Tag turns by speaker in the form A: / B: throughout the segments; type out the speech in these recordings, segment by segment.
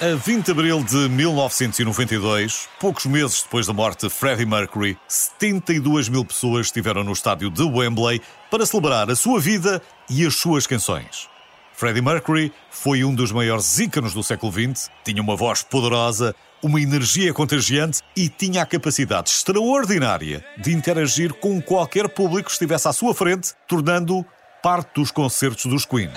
A: A 20 de abril de 1992, poucos meses depois da morte de Freddie Mercury, 72 mil pessoas estiveram no estádio de Wembley para celebrar a sua vida e as suas canções. Freddie Mercury foi um dos maiores íconos do século XX, tinha uma voz poderosa, uma energia contagiante e tinha a capacidade extraordinária de interagir com qualquer público que estivesse à sua frente, tornando parte dos concertos dos Queen.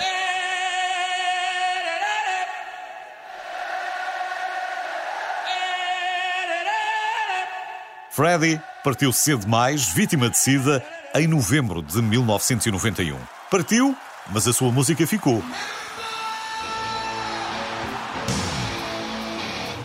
A: Freddie partiu cedo demais, vítima de sida, em novembro de 1991. Partiu, mas a sua música ficou.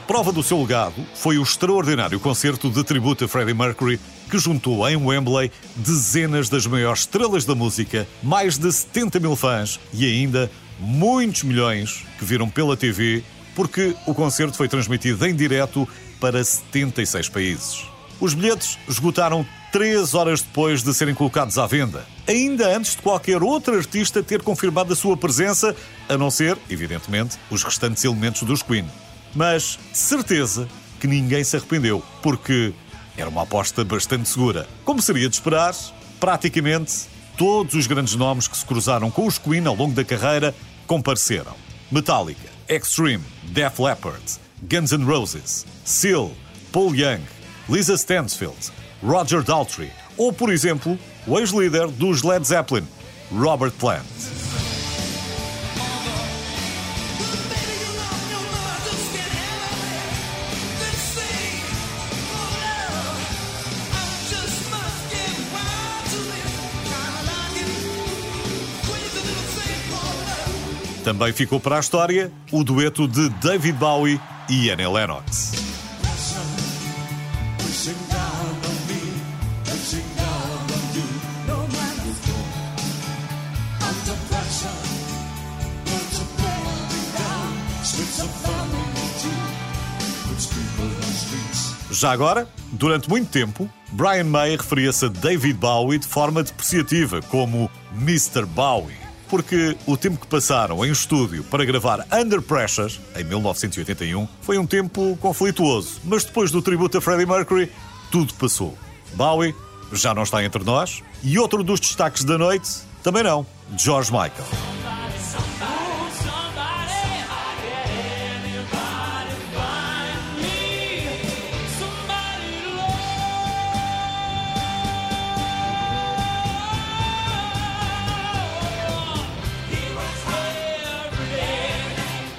A: Prova do seu legado foi o extraordinário concerto de tributo a Freddie Mercury que juntou em Wembley dezenas das maiores estrelas da música, mais de 70 mil fãs e ainda muitos milhões que viram pela TV porque o concerto foi transmitido em direto para 76 países. Os bilhetes esgotaram três horas depois de serem colocados à venda, ainda antes de qualquer outro artista ter confirmado a sua presença, a não ser, evidentemente, os restantes elementos dos Queen. Mas de certeza que ninguém se arrependeu, porque era uma aposta bastante segura. Como seria de esperar, praticamente todos os grandes nomes que se cruzaram com os Queen ao longo da carreira compareceram. Metallica, Extreme, Def Leppard, Guns N' Roses, Seal, Paul Young, Lisa Stansfield, Roger Daltrey ou, por exemplo, o ex-líder dos Led Zeppelin, Robert Plant. Também ficou para a história o dueto de David Bowie e Annie Lennox. Já agora, durante muito tempo, Brian May referia-se a David Bowie de forma depreciativa, como Mr. Bowie, porque o tempo que passaram em estúdio para gravar Under Pressure, em 1981, foi um tempo conflituoso, mas depois do tributo a Freddie Mercury, tudo passou. Bowie já não está entre nós, e outro dos destaques da noite, também não, George Michael.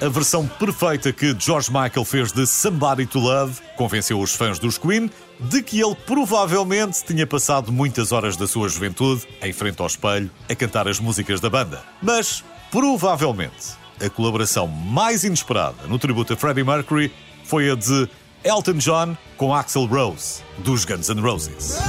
A: A versão perfeita que George Michael fez de Somebody to Love convenceu os fãs dos Queen de que ele provavelmente tinha passado muitas horas da sua juventude em frente ao espelho a cantar as músicas da banda. Mas, provavelmente, a colaboração mais inesperada no tributo a Freddie Mercury foi a de Elton John com Axl Rose, dos Guns N' Roses.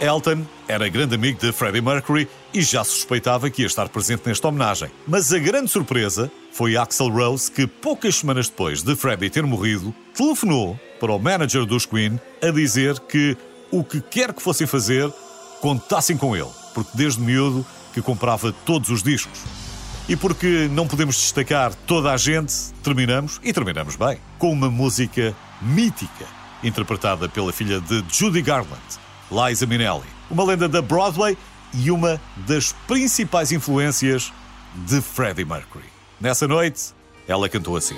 A: Elton era grande amigo de Freddie Mercury e já suspeitava que ia estar presente nesta homenagem. Mas a grande surpresa foi Axl Rose que, poucas semanas depois de Freddie ter morrido, telefonou para o manager dos Queen a dizer que o que quer que fossem fazer, contassem com ele, porque desde miúdo que comprava todos os discos. E porque não podemos destacar toda a gente, terminamos, e terminamos bem, com uma música mítica, interpretada pela filha de Judy Garland, Liza Minnelli, uma lenda da Broadway e uma das principais influências de Freddie Mercury. Nessa noite, ela cantou assim.